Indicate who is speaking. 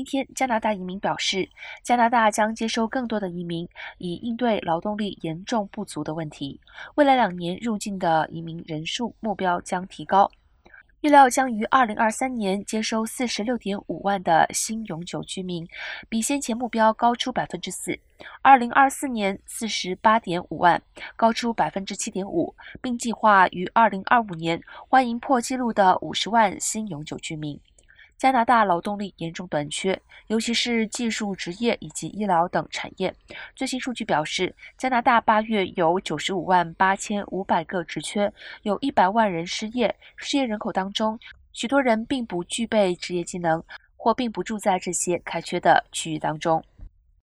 Speaker 1: 今天，加拿大移民表示，加拿大将接收更多的移民，以应对劳动力严重不足的问题。未来两年入境的移民人数目标将提高。预料将于二零二三年接收四十六点五万的新永久居民，比先前目标高出百分之四；二零二四年四十八点五万，高出百分之七点五，并计划于二零二五年欢迎破纪录的五十万新永久居民。加拿大劳动力严重短缺，尤其是技术职业以及医疗等产业。最新数据表示，加拿大八月有九十五万八千五百个职缺，有一百万人失业。失业人口当中，许多人并不具备职业技能，或并不住在这些开缺的区域当中。